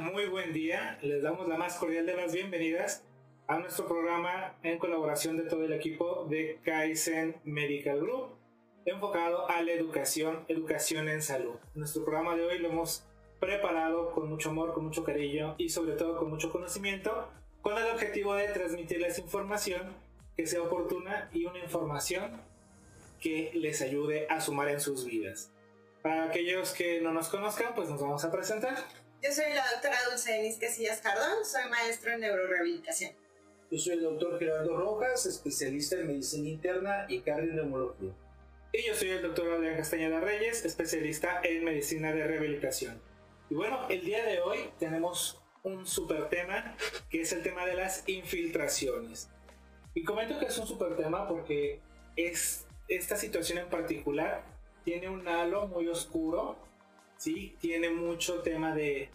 Muy buen día. Les damos la más cordial de las bienvenidas a nuestro programa en colaboración de todo el equipo de Kaizen Medical Group, enfocado a la educación, educación en salud. Nuestro programa de hoy lo hemos preparado con mucho amor, con mucho cariño y sobre todo con mucho conocimiento, con el objetivo de transmitirles información que sea oportuna y una información que les ayude a sumar en sus vidas. Para aquellos que no nos conozcan, pues nos vamos a presentar. Yo soy la doctora Dulce Denise Casillas Cardón, soy maestro en neurorehabilitación. Yo soy el doctor Gerardo Rojas, especialista en medicina interna y cardioneumología. Y yo soy el doctor Adrián Castañeda Reyes, especialista en medicina de rehabilitación. Y bueno, el día de hoy tenemos un super tema, que es el tema de las infiltraciones. Y comento que es un super tema porque es esta situación en particular tiene un halo muy oscuro, ¿sí? Tiene mucho tema de...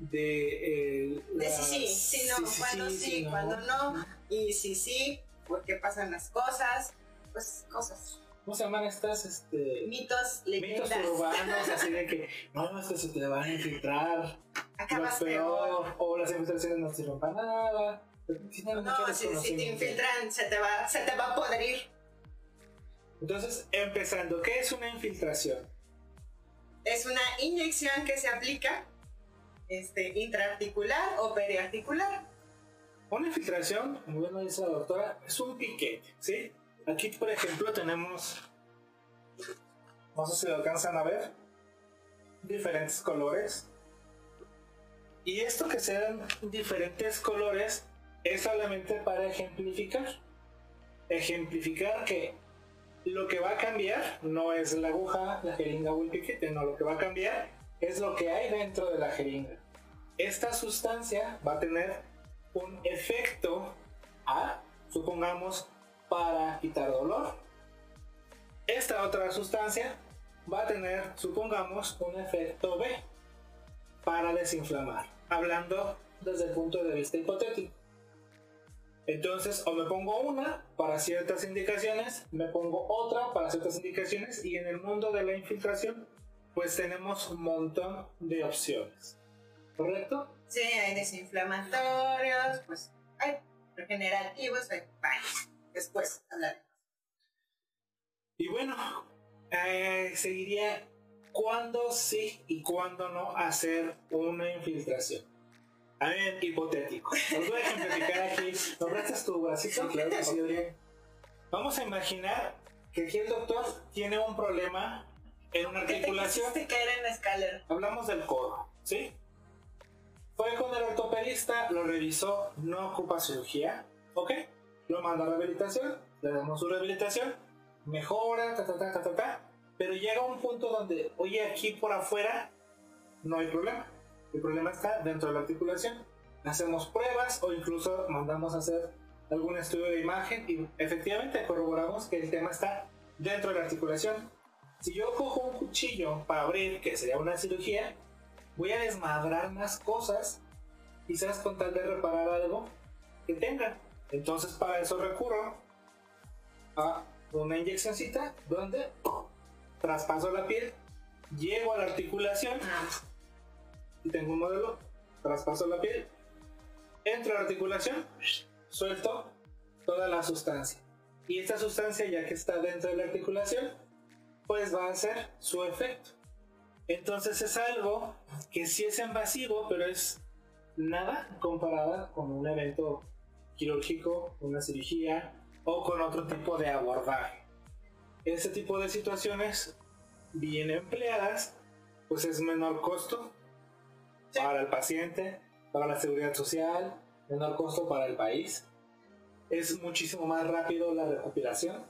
De, eh, sí, sí, sí, no, cuando sí, cuando no, y sí, sí, porque pasan las cosas, pues cosas. ¿Cómo se llaman estas? Este, mitos, leyendas. Mitos urbanos, así de que no, es que se te van a infiltrar. Acabas peor. O las infiltraciones no sirven para nada. No, si, si, te infiltran, se te, va, se te va a podrir. Entonces, empezando, ¿qué es una infiltración? Es una inyección que se aplica este, intraarticular o periarticular. Una infiltración, como bien dice la doctora, es un piquete, ¿sí? Aquí, por ejemplo, tenemos, no sé si lo alcanzan a ver, diferentes colores. Y esto que sean diferentes colores es solamente para ejemplificar. Ejemplificar que lo que va a cambiar no es la aguja, la jeringa o el piquete, no, lo que va a cambiar es lo que hay dentro de la jeringa. Esta sustancia va a tener un efecto A, supongamos, para quitar dolor. Esta otra sustancia va a tener, supongamos, un efecto B, para desinflamar, hablando desde el punto de vista hipotético. Entonces, o me pongo una para ciertas indicaciones, me pongo otra para ciertas indicaciones y en el mundo de la infiltración, pues tenemos un montón de opciones. ¿Correcto? Sí, hay desinflamatorios, pues hay regenerativos, hay varios. Después hablaremos. Y bueno, eh, seguiría cuándo sí y cuándo no hacer una infiltración. A ver, hipotético. Os voy a ejemplificar aquí. ¿No prestas tu bracito? claro que sí, Vamos a imaginar que aquí el doctor tiene un problema en una articulación. ¿Qué te caer en la escalera? Hablamos del codo, ¿sí? Fue con el ortopedista, lo revisó, no ocupa cirugía, ¿ok? Lo manda a rehabilitación, le damos su rehabilitación, mejora, ta, ta, ta, ta, ta, ta, pero llega un punto donde, oye, aquí por afuera no hay problema el problema está dentro de la articulación. Hacemos pruebas o incluso mandamos a hacer algún estudio de imagen y efectivamente corroboramos que el tema está dentro de la articulación. Si yo cojo un cuchillo para abrir, que sería una cirugía, voy a desmadrar más cosas, quizás con tal de reparar algo que tenga. Entonces para eso recurro a una inyeccióncita donde traspaso la piel, llego a la articulación y tengo un modelo, traspaso la piel, entro a la articulación, suelto toda la sustancia. Y esta sustancia, ya que está dentro de la articulación, pues va a hacer su efecto. Entonces es algo que sí es invasivo, pero es nada comparada con un evento quirúrgico, una cirugía o con otro tipo de abordaje. Este tipo de situaciones bien empleadas, pues es menor costo para el paciente, para la seguridad social, menor costo para el país. Es muchísimo más rápido la recuperación,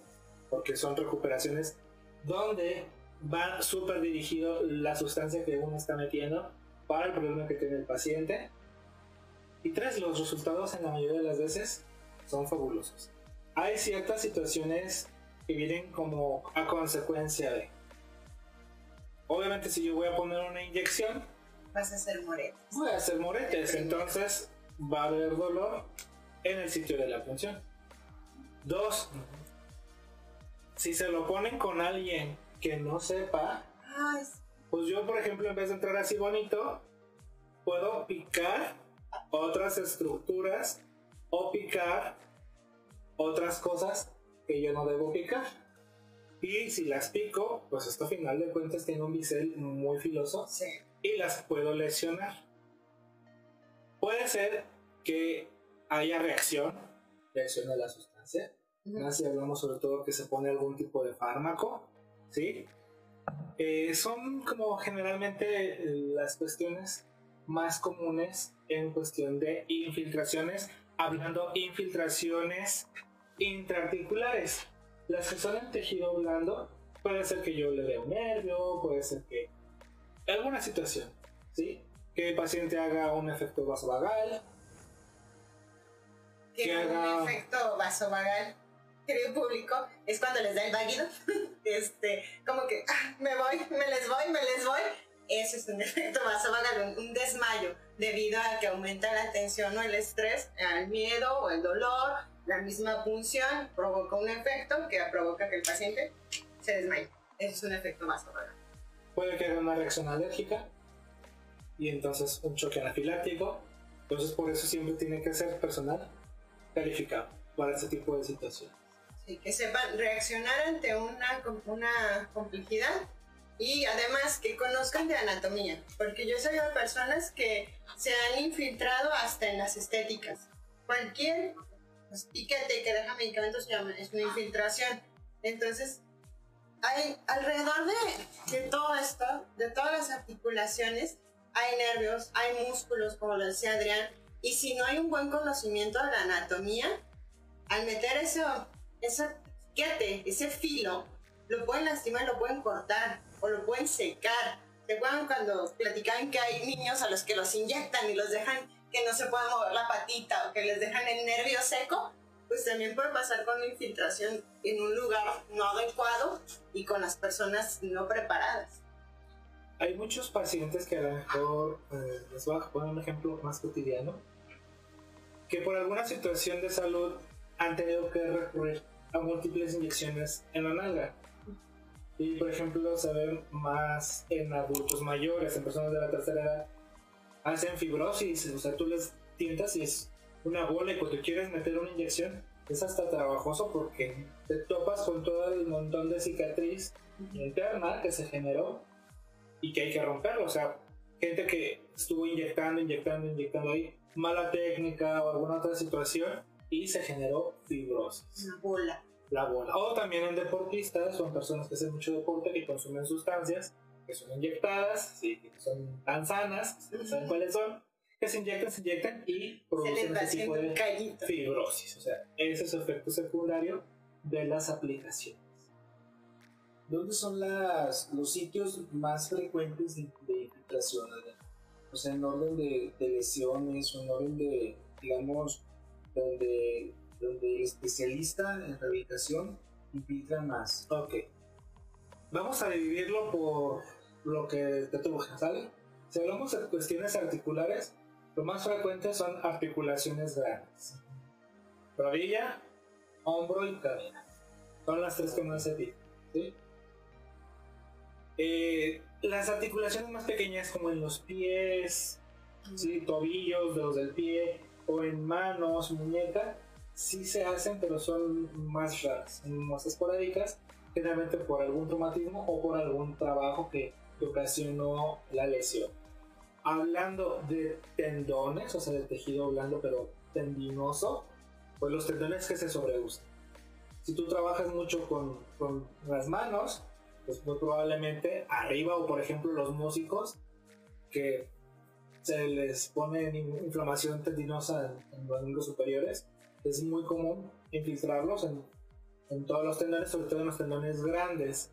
porque son recuperaciones donde va súper dirigido la sustancia que uno está metiendo para el problema que tiene el paciente. Y tres, los resultados en la mayoría de las veces son fabulosos. Hay ciertas situaciones que vienen como a consecuencia de... Obviamente si yo voy a poner una inyección, vas a hacer moretes. Voy a hacer moretes, entonces va a haber dolor en el sitio de la función. Dos, si se lo ponen con alguien que no sepa, pues yo, por ejemplo, en vez de entrar así bonito, puedo picar otras estructuras o picar otras cosas que yo no debo picar. Y si las pico, pues esto a final de cuentas tiene un bisel muy filoso y las puedo lesionar. Puede ser que haya reacción, reacción de la sustancia. Si hablamos sobre todo que se pone algún tipo de fármaco, ¿sí? Eh, son como generalmente las cuestiones más comunes en cuestión de infiltraciones, hablando infiltraciones intraarticulares. Las que son en tejido blando, puede ser que yo le dé un nervio, puede ser que alguna situación, ¿sí? Que el paciente haga un efecto vasovagal. Que, haga un efecto vasovagal querido público, es cuando les da el váguido. este, como que ah, me voy, me les voy, me les voy. Eso es un efecto vasovagal, un, desmayo, debido a que aumenta la tensión o el estrés, al miedo o el dolor, la misma punción provoca un efecto que provoca que el paciente se desmaye. Eso es un efecto vasovagal. Puede que haya una reacción alérgica y entonces un choque anafiláctico. Entonces por eso siempre tiene que ser personal calificado para ese tipo de situaciones que sepan reaccionar ante una, una complejidad y además que conozcan de anatomía, porque yo he sabido personas que se han infiltrado hasta en las estéticas. Cualquier pues, piquete que deja medicamentos llama, es una infiltración. Entonces, hay alrededor de, de todo esto, de todas las articulaciones, hay nervios, hay músculos, como lo decía Adrián, y si no hay un buen conocimiento de la anatomía, al meter eso ese piquete, ese filo, lo pueden lastimar, lo pueden cortar o lo pueden secar. ¿Se acuerdan cuando platicaban que hay niños a los que los inyectan y los dejan que no se puedan mover la patita o que les dejan el nervio seco? Pues también puede pasar con una infiltración en un lugar no adecuado y con las personas no preparadas. Hay muchos pacientes que a lo mejor, eh, les voy a poner un ejemplo más cotidiano, que por alguna situación de salud han tenido que recurrir a múltiples inyecciones en la nalga. Y por ejemplo, se ve más en adultos mayores, en personas de la tercera edad, hacen fibrosis, o sea, tú les tientas y es una bola y cuando quieres meter una inyección es hasta trabajoso porque te topas con todo el montón de cicatriz interna que se generó y que hay que romperlo. O sea, gente que estuvo inyectando, inyectando, inyectando ahí, mala técnica o alguna otra situación y se generó fibrosis. La bola. La bola. O también en deportistas, son personas que hacen mucho deporte y consumen sustancias que son inyectadas, sí, que son tan sanas, saben cuáles son, que se inyectan, se inyectan y producen ese tipo de fibrosis. O sea, ese es el efecto secundario de las aplicaciones. ¿Dónde son las, los sitios más frecuentes de, infiltración? O sea, en orden de, de lesiones o en orden de, digamos, donde, donde el especialista en rehabilitación infiltra más. Ok. Vamos a dividirlo por lo que te tuvo, ¿sale? Si hablamos de cuestiones articulares, lo más frecuente son articulaciones grandes. Rodilla, hombro y cadera. Son las tres que más se piden. ¿sí? Eh, las articulaciones más pequeñas como en los pies, ¿sí? tobillos, dedos del pie, o en manos, muñeca, sí se hacen, pero son más raras, más esporádicas, generalmente por algún traumatismo o por algún trabajo que, ocasionó la lesión. Hablando de tendones, o sea, de tejido blando pero tendinoso, pues los tendones que se sobreusan. Si tú trabajas mucho con, con las manos, pues muy probablemente arriba o por ejemplo los músicos que se les pone inflamación tendinosa en, los miembros superiores, es muy común infiltrarlos en, en, todos los tendones, sobre todo en los tendones grandes,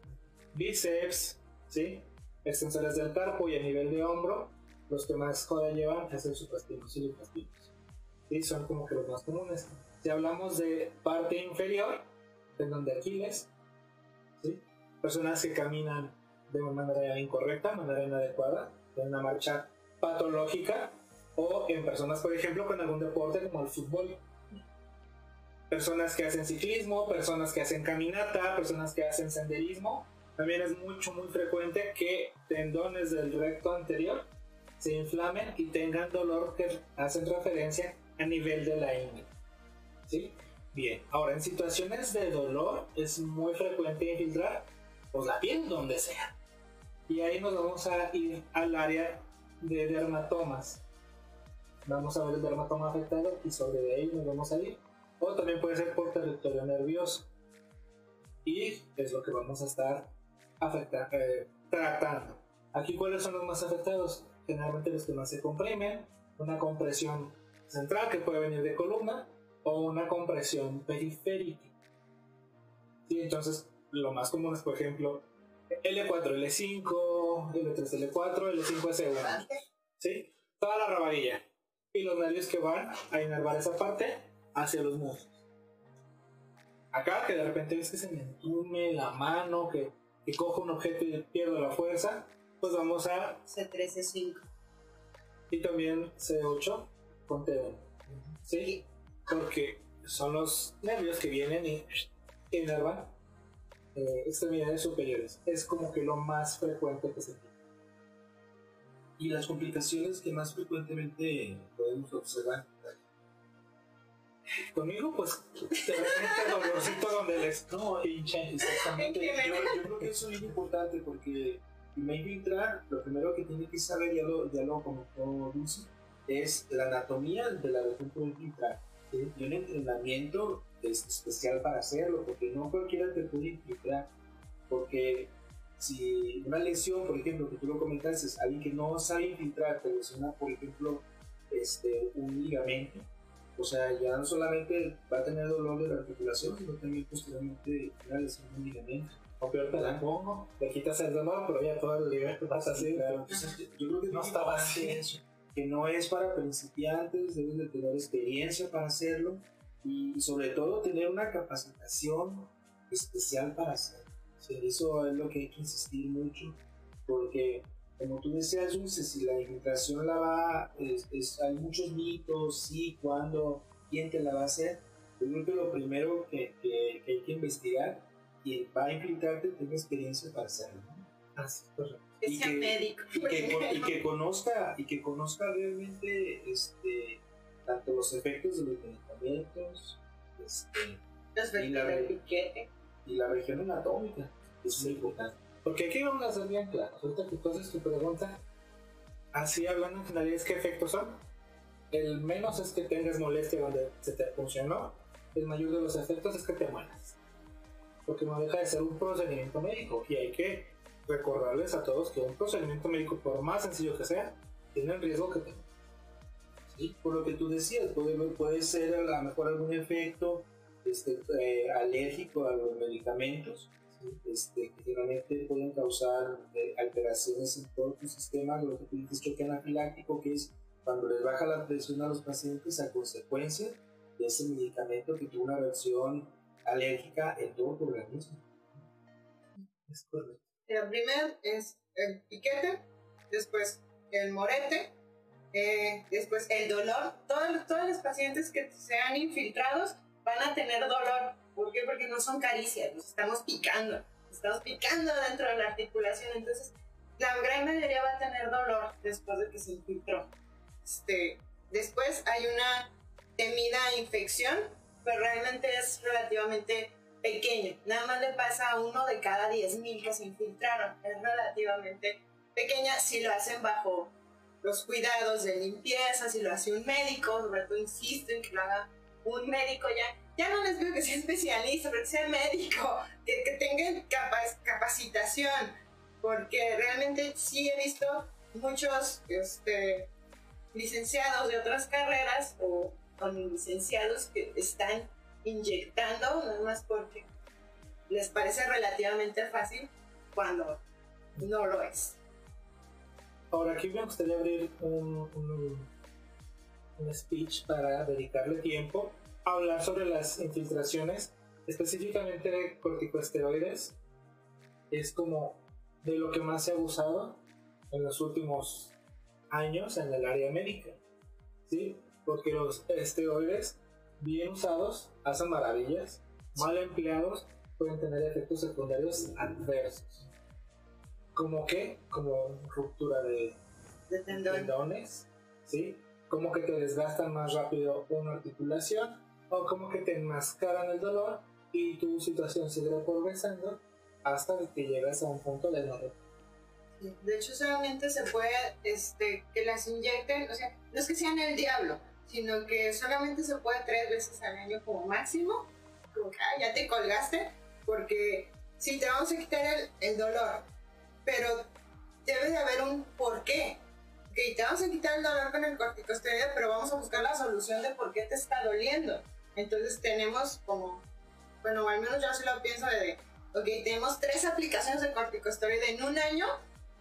bíceps, ¿sí? extensores del carpo y a nivel de hombro, los que más joda llevan es el supraspinus y el ¿sí? Son como que los más comunes. Si hablamos de parte inferior, tendón de Aquiles, ¿sí? personas que caminan de manera incorrecta, manera inadecuada, de una marcha patológica o en personas, por ejemplo, con algún deporte como el fútbol. Personas que hacen ciclismo, personas que hacen caminata, personas que hacen senderismo. También es mucho, muy frecuente que tendones del recto anterior se inflamen y tengan dolor que hacen referencia a nivel de la ingle. ¿Sí? Bien, ahora en situaciones de dolor es muy frecuente infiltrar pues, la piel donde sea. Y ahí nos vamos a ir al área de dermatomas. Vamos a ver el dermatoma afectado y sobre ahí nos vamos a ir. O también puede ser por territorio nervioso. Y es lo que vamos a estar eh, tratando. Aquí, ¿cuáles son los más afectados? Generalmente los que más se comprimen, una compresión central que puede venir de columna o una compresión periférica. Sí, entonces, lo más común es, por ejemplo, L4, L5, L3, L4, L5, S1. ¿Sí? Toda la rabadilla. Y los nervios que van a inervar esa parte hacia los muslos. Acá, que de repente ves que se me entume la mano, que, que cojo un objeto y pierdo la fuerza, pues vamos a C3, C5. Y también C8 con T1. ¿Sí? Porque son los nervios que vienen y inervan eh, extremidades superiores. Es como que lo más frecuente que se tiene. Y las complicaciones que más frecuentemente podemos observar. Conmigo, pues, de repente dolorcito donde les no, hincha. Exactamente. Yo, yo, creo que eso es importante porque me infiltrar, lo primero que tiene que saber, ya lo, ya lo comentó Dulce, es la anatomía de la región por infiltrar. Y un entrenamiento es especial para hacerlo, porque no cualquiera te puede infiltrar. Porque si una lesión, por ejemplo, que tú lo comentaste, alguien que no sabe infiltrar, te lesiona, por ejemplo, este, un ligamento, o sea, ya no solamente va a tener dolor de la articulación, sino también posteriormente una lesión de un ligamento. O peor te la pongo, le quitas el dolor, pero ya todo el nivel pasa así. Claro. yo creo que no estaba así. Eso, que no es para principiantes, debes de tener experiencia para hacerlo y, sobre todo tener una capacitación especial para hacerlo. eso es lo que hay que insistir mucho, porque como tú decías, Dulce, si la infiltración la va, es, hay muchos mitos, sí, cuándo, quién te la va a hacer. Yo creo que lo primero que, que, que hay que investigar quien va a infiltrarte tenga experiencia para hacerlo. Así, correcto. Que sea médico. Y que, y que, conozca, y que conozca realmente este, tanto los efectos de los medicamentos, este, y, la, piquete. y la región anatómica, es muy importante. Porque aquí vamos a ser bien claros. Ahorita que tú haces tu pregunta, así hablando en general, ¿qué efectos son? El menos es que tengas molestia donde se te funcionó, el mayor de los efectos es que te mueras porque no deja de ser un procedimiento médico y hay que recordarles a todos que un procedimiento médico, por más sencillo que sea, tiene el riesgo que tenga. ¿Sí? Por lo que tú decías, puede, ser a lo mejor algún efecto este, eh, alérgico a los medicamentos, este, que realmente pueden causar eh, alteraciones en todo tu sistema, lo que tú dices choque anafiláctico, que es cuando les baja la presión a los pacientes a consecuencia de ese medicamento que tuvo una reacción alérgica en todo tu organismo. Es correcto. El primero es el piquete, después el morete, eh, después el dolor. Todos, todos los pacientes que sean infiltrados van a tener dolor. ¿Por qué? Porque no son caricias, los estamos picando. Estamos picando dentro de la articulación. Entonces, la gran mayoría va a tener dolor después de que se infiltró. Este, después hay una temida infección pero realmente es relativamente pequeño. Nada más le pasa a uno de cada 10.000 que se infiltraron. Es relativamente pequeña si lo hacen bajo los cuidados de limpieza, si lo hace un médico, sobre todo insisto en que lo haga un médico ya. Ya no les digo que sea especialista, pero que sea médico, que, que tenga capacitación, porque realmente sí he visto muchos este, licenciados de otras carreras o con licenciados que están inyectando, nada más porque les parece relativamente fácil cuando no lo es. Ahora aquí me gustaría abrir un, un, speech para dedicarle tiempo a hablar sobre las infiltraciones, específicamente de corticosteroides. Es como de lo que más se ha abusado en los últimos años en el área médica. ¿sí? porque los esteroides bien usados hacen maravillas, mal empleados pueden tener efectos secundarios adversos. ¿Como qué? Como ruptura de de tendón. tendones, ¿sí? Como que te desgastan más rápido una articulación o como que te enmascaran el dolor y tu situación sigue progresando hasta que llegas a un punto de no De hecho, solamente se puede este, que las inyecten, o sea, no es que sean el diablo, sino que solamente se puede tres veces al año como máximo. Como que ah, ya te colgaste, porque sí, te vamos a quitar el, el dolor, pero debe de haber un porqué. Ok, te vamos a quitar el dolor con el corticosteroide, pero vamos a buscar la solución de por qué te está doliendo. Entonces tenemos como, bueno, al menos yo sí lo pienso de, ok, tenemos tres aplicaciones de corticosteroide en un año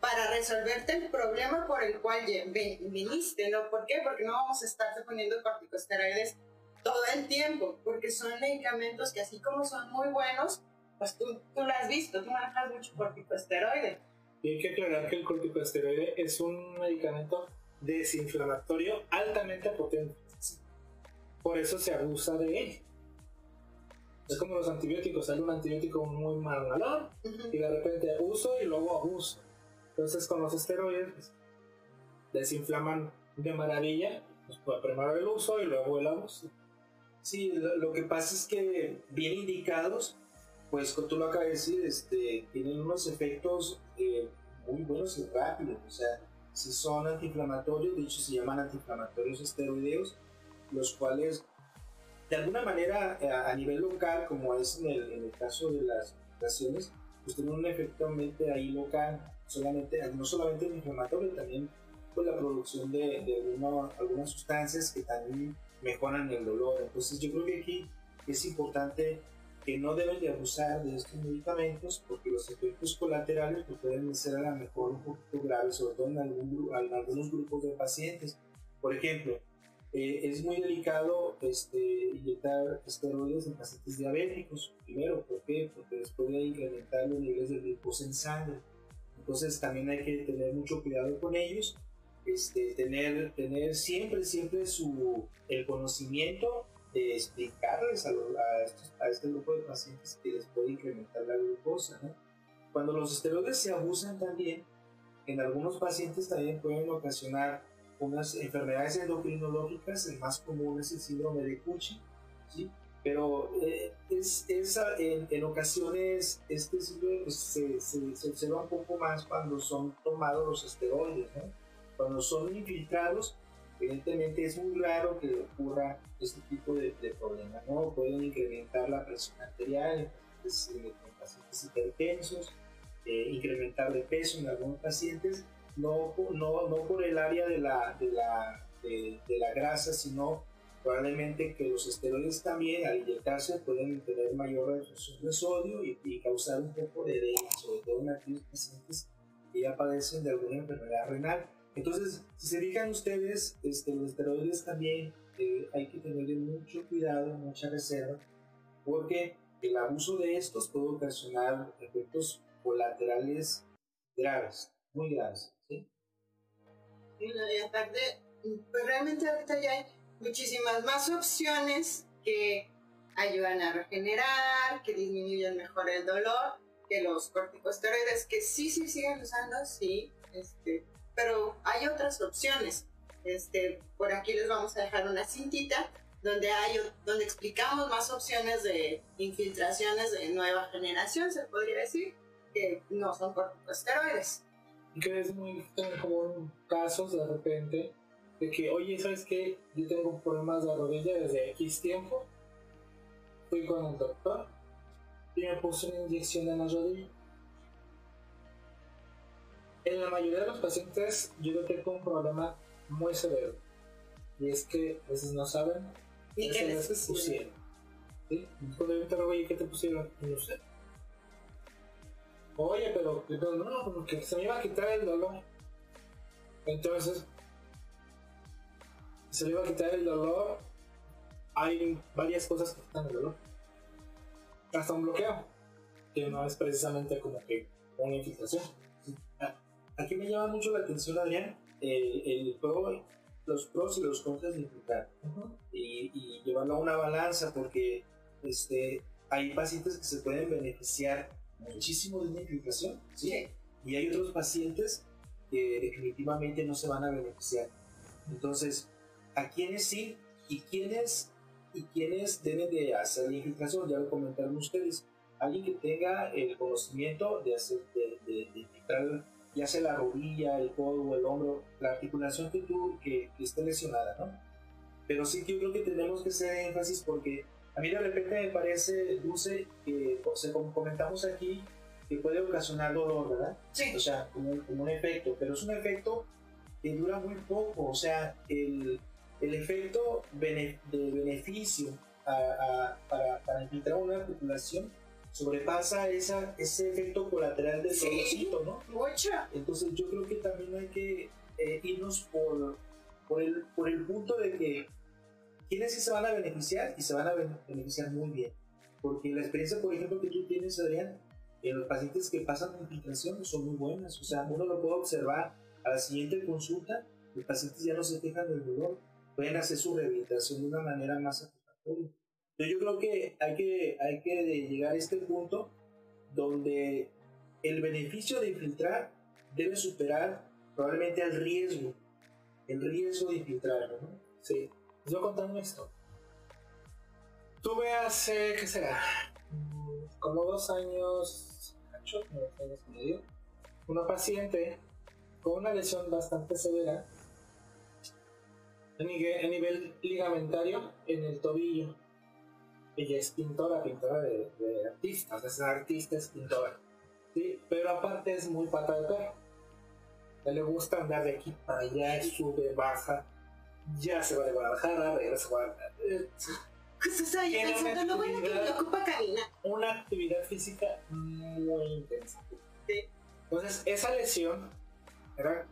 para resolverte el problema por el cual viniste, ¿no? ¿Por qué? Porque no vamos a estarte poniendo corticosteroides todo el tiempo, porque son medicamentos que así como son muy buenos, pues tú, tú lo has visto, tú manejas mucho corticosteroide. Y hay que aclarar que el corticosteroide es un medicamento desinflamatorio altamente potente. Por eso se abusa de él. Es como los antibióticos, sale un antibiótico muy mal malón y de repente uso y luego abuso. Entonces con los esteroides pues, desinflaman de maravilla, pues primero el uso y luego el abuso. Sí, lo, que pasa es que bien indicados, pues como tú lo acabas de decir, este, tienen unos efectos eh, muy buenos y rápidos. O sea, si son antiinflamatorios, de hecho se llaman antiinflamatorios esteroideos, los cuales de alguna manera eh, a, nivel local, como es en el, en el caso de las operaciones, pues tienen un efecto ahí local solamente, no solamente el inflamatorio, también pues, la producción de, de algunas sustancias que también mejoran el dolor. Entonces yo creo que aquí es importante que no deben de abusar de estos medicamentos porque los efectos colaterales pues, pueden ser a lo mejor un poquito graves, sobre todo en, algún, en algunos grupos de pacientes. Por ejemplo, eh, es muy delicado este, inyectar esteroides en pacientes diabéticos, primero, ¿por qué? Porque después de incrementar los niveles de glucosa en sangre. Entonces también hay que tener mucho cuidado con ellos, este, tener, tener siempre, siempre su, el conocimiento de explicarles a, a, este grupo de pacientes que les puede incrementar la glucosa. Cuando los esteroides se abusan también, en algunos pacientes también pueden ocasionar unas enfermedades endocrinológicas, el más común es el síndrome de Cushing, ¿sí? pero eh, es, es en, en, ocasiones este síndrome pues, se, se, se, observa un poco más cuando son tomados los esteroides, ¿no? cuando son infiltrados, evidentemente es muy raro que ocurra este tipo de, de problemas, ¿no? pueden incrementar la presión arterial en pacientes, hipertensos, eh, incrementar de peso en algunos pacientes, no, no, no por el área de la, de la, de la grasa, sino probablemente que los esteroides también al inyectarse pueden tener mayor reducción de sodio y, causar un poco de edema, sobre todo en aquellos pacientes que ya padecen de alguna enfermedad renal. Entonces, si se fijan ustedes, este, los esteroides también eh, hay que tener mucho cuidado, mucha reserva, porque el abuso de estos puede ocasionar efectos colaterales graves, muy graves. ¿sí? Y aparte, pues realmente ahorita ya hay muchísimas más opciones que ayudan a regenerar, que disminuyen mejor el dolor, que los corticosteroides, que sí, sí siguen usando, sí, este, pero hay otras opciones. Este, por aquí les vamos a dejar una cintita donde hay donde explicamos más opciones de infiltraciones de nueva generación, se podría decir, que no son corticosteroides. Que es muy común casos de repente de que, oye, ¿sabes qué? Yo tengo problemas de rodilla desde X tiempo. Fui con el doctor y me puso una inyección en la rodilla. En la mayoría de los pacientes yo tengo un problema muy severo. Y es que a veces no saben ¿Y qué les pusieron. ¿Sí? Cuando yo me interrogo, ¿y qué te pusieron? No sé. Oye, pero, pero no, porque se me iba a quitar el dolor. Entonces, se le va a quitar el dolor, hay varias cosas que quitan el dolor. Hasta un bloqueo, que no es precisamente como que una infiltración. Aquí me llama mucho la atención, Adrián, el, pro, los pros y los contras de infiltrar. y, llevarlo a una balanza, porque este, hay pacientes que se pueden beneficiar muchísimo de una infiltración, ¿sí? Y hay otros pacientes que definitivamente no se van a beneficiar. Entonces, ¿a quiénes sí y quiénes, y quiénes deben de hacer la infiltración? Ya lo comentaron ustedes. Alguien que tenga el conocimiento de hacer, de, de, de infiltrar ya sea la rodilla, el codo, el hombro, la articulación que tú, que, que esté lesionada, ¿no? Pero sí que yo creo que tenemos que hacer énfasis porque a mí de repente me parece, Dulce, que como comentamos aquí, que puede ocasionar dolor, ¿verdad? Sí. O sea, como, como un efecto, pero es un efecto que dura muy poco, o sea, el, el efecto bene, de beneficio a, a, para, para infiltrar una articulación sobrepasa esa, ese efecto colateral del Sí. dolorcito, ¿no? Entonces yo creo que también hay que eh, irnos por, por, el, por el punto de que quienes sí se van a beneficiar y se van a ben- beneficiar muy bien. Porque la experiencia, por ejemplo, que tú tienes, Adrián, en los pacientes que pasan infiltración son muy buenas. O sea, uno lo puede observar a la siguiente consulta, los pacientes ya no se quejan del dolor, pueden hacer su rehabilitación de una manera más satisfactoria. Yo creo que hay que, hay que llegar a este punto donde el beneficio de infiltrar debe superar probablemente al riesgo, el riesgo de infiltrarlo, ¿no? Sí. Les voy a. Tuve hace, ¿qué será? Como dos años, ocho, años y medio, una paciente con una lesión bastante severa a nivel ligamentario en el tobillo. Ella es pintora, pintora de, de artistas, es artista, es pintora. ¿sí? Pero aparte es muy pata de perro. A le gusta andar de aquí para allá, sube, baja, ya se va de Guadalajara, regresa a Guadalajara. Pues, o sea, yo pensando, bueno que me ocupa caminar. Una actividad física muy intensa. Entonces, esa lesión era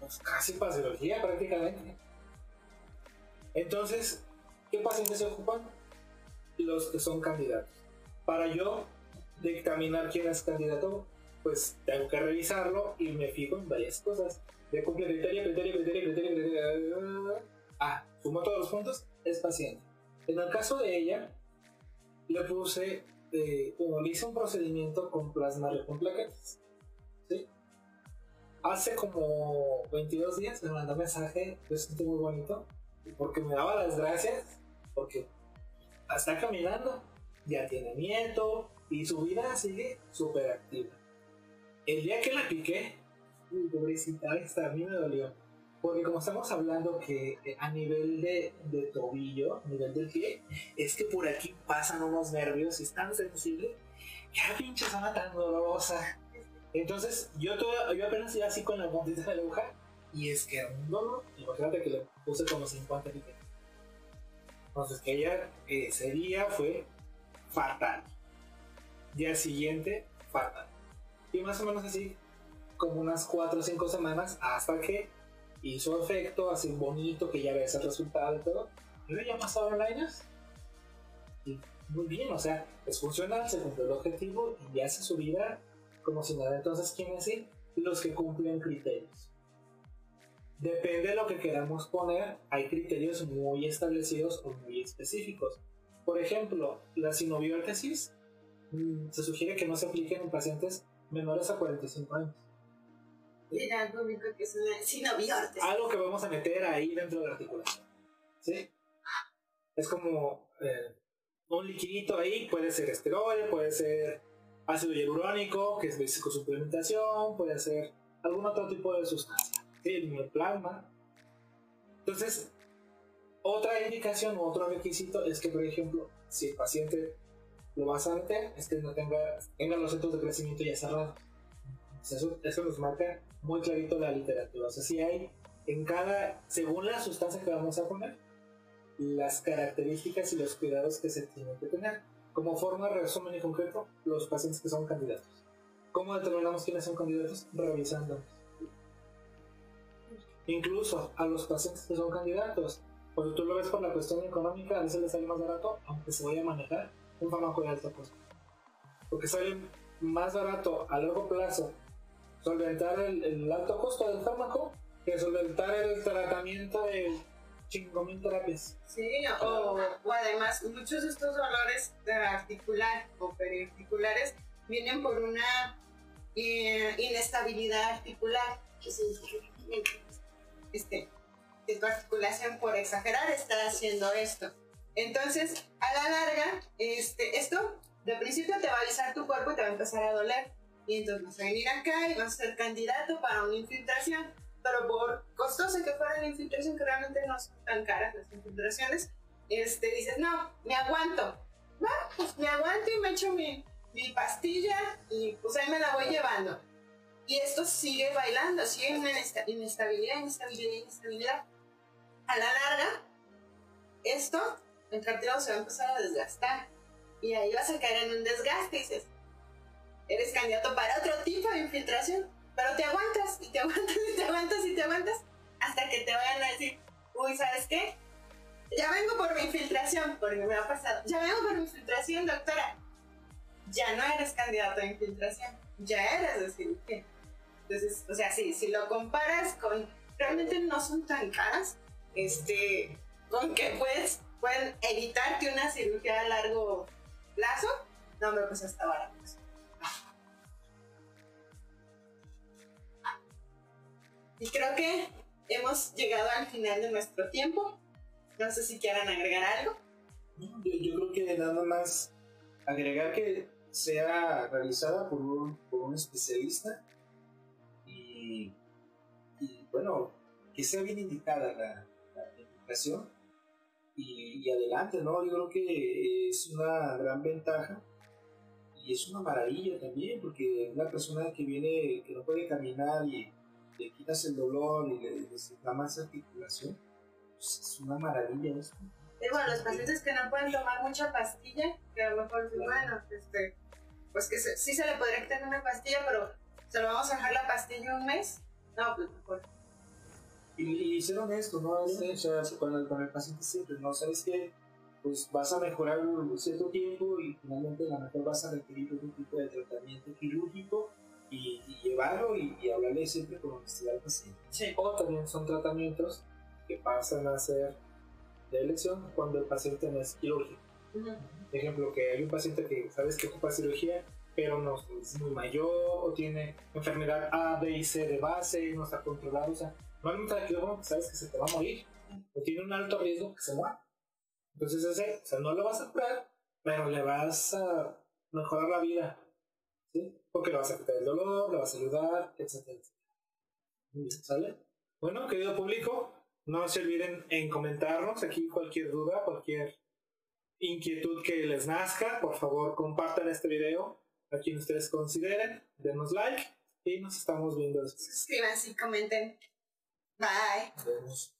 pues, casi para cirugía prácticamente. Entonces, ¿qué pacientes se ocupan? Los que son candidatos. Para yo dictaminar quién es candidato, pues tengo que revisarlo y me fijo en varias cosas. De cumple criterio, criterio, criterio, criterio, criterio. Ah, sumo todos los puntos, es paciente. En el caso de ella, le puse, eh, bueno, le hice un procedimiento con plasma con plaquetas. ¿sí? Hace como 22 días me mandó un mensaje, yo sentí muy bonito, porque me daba las gracias, porque está caminando, ya tiene nieto y su vida sigue súper activa. El día que la piqué, uy, pobrecita, a mí me dolió. Porque como estamos hablando que eh, a nivel de, de tobillo, a nivel del pie, es que por aquí pasan unos nervios y es tan sensible que la pinche zona tan dolorosa. Entonces yo, todo, yo apenas iba así con la puntita de la aguja y es que dolor. Imagínate que le puse como 50 piquetes. Entonces que ella ese día fue fatal. Día siguiente, fatal. Y más o menos así, como unas 4 o 5 semanas hasta que hizo efecto así bonito, que ya ves el resultado y todo. Pero ya pasaron años. Y muy bien, o sea, es funcional, se cumplió el objetivo y ya hace su vida como si nada. Entonces, ¿quiénes sí? Los que cumplen criterios. Depende de lo que queramos poner, hay criterios muy establecidos o muy específicos. Por ejemplo, la sinobiórtesis mm, se sugiere que no se apliquen en pacientes menores a 45 años. Mira, algo único que es una sinobiortes. algo que vamos a meter ahí dentro de la articulación. ¿Sí? Es como eh, un liquidito ahí, puede ser esteroide, puede ser ácido hialurónico, que es de psicosuplementación, puede ser algún otro tipo de sustancia. El plasma. Entonces, otra indicación, otro requisito es que, por ejemplo, si el paciente lo vas a meter, es que no tenga, tenga los centros de crecimiento ya cerrados. Eso, eso nos marca muy clarito la literatura. O sea, si hay en cada, según la sustancia que vamos a poner, las características y los cuidados que se tienen que tener. Como forma resumen y concreto, los pacientes que son candidatos. ¿Cómo determinamos quiénes son candidatos? Revisando. Incluso a los pacientes que son candidatos, cuando tú lo ves por la cuestión económica, a veces les sale más barato, aunque se vaya a manejar un fármaco de alto costo. Porque sale más barato a largo plazo solventar el, el alto costo del fármaco que solventar el tratamiento de 5.000 terapias. Sí, o, o además muchos de estos dolores de articular o periarticulares vienen por una eh, inestabilidad articular pues, este, tu articulación por exagerar está haciendo esto. Entonces, a la larga, este, esto de principio te va a avisar tu cuerpo y te va a empezar a doler. Y entonces vas a venir acá y vas a ser candidato para una infiltración. Pero por costosa que fuera la infiltración, que realmente no son tan caras las infiltraciones, este, dices, no, me aguanto. Va, pues me aguanto y me echo mi, mi pastilla y pues ahí me la voy llevando. Y esto sigue bailando, sigue en inestabilidad, inestabilidad, inestabilidad. A la larga, esto, el cartílago se va a empezar a desgastar. Y ahí vas a caer en un desgaste y dices, eres candidato para otro tipo de infiltración. Pero te aguantas y te aguantas y te aguantas y te aguantas hasta que te vayan a decir, uy, ¿sabes qué? Ya vengo por mi infiltración, porque me ha pasado. Ya vengo por mi infiltración, doctora. Ya no eres candidato a infiltración, ya eres de cirugía. Entonces, o sea, sí, si lo comparas con, realmente no son tan caras, este, con que puedes, pueden evitarte una cirugía a largo plazo, no, me pues hasta barato. Y creo que hemos llegado al final de nuestro tiempo. No sé si quieran agregar algo. Yo, yo creo que nada más agregar que sea realizada por un, por un especialista y, bueno, que sea bien indicada la, la indicación y, adelante, ¿no? Yo creo que es una gran ventaja y es una maravilla también, porque una persona que viene, que no puede caminar y le quitas el dolor y le, da más articulación, pues es una maravilla esto. Y bueno, los pacientes que no pueden tomar mucha pastilla, que a lo mejor, bueno, este, pues que sí se le podría quitar una pastilla, pero se lo vamos a dejar la pastilla un mes, no, pues mejor y, ser honesto, ¿no? o sea, con el, con el paciente siempre, ¿no? ¿Sabes qué? Pues vas a mejorar un cierto tiempo y finalmente a lo mejor vas a requerir un tipo de tratamiento quirúrgico y, llevarlo y, hablarle siempre con honestidad al paciente. Sí. O también son tratamientos que pasan a ser de elección cuando el paciente no es quirúrgico. Por ejemplo, que hay un paciente que sabes que ocupa cirugía, pero no es muy mayor o tiene enfermedad A, B y C de base, no está controlado, o sea, Normalmente el sabes que se te va a morir, o tiene un alto riesgo que se muera. Entonces ese, o sea, no lo vas a curar, pero le vas a mejorar la vida, ¿sí? Porque le vas a quitar el dolor, le vas a ayudar, etc. ¿Sale? Bueno, querido público, no se olviden en comentarnos aquí cualquier duda, cualquier inquietud que les nazca. Por favor, compartan este video a quien ustedes consideren, denos like y nos estamos viendo. Suscríbanse y comenten. Bye. Nos vemos.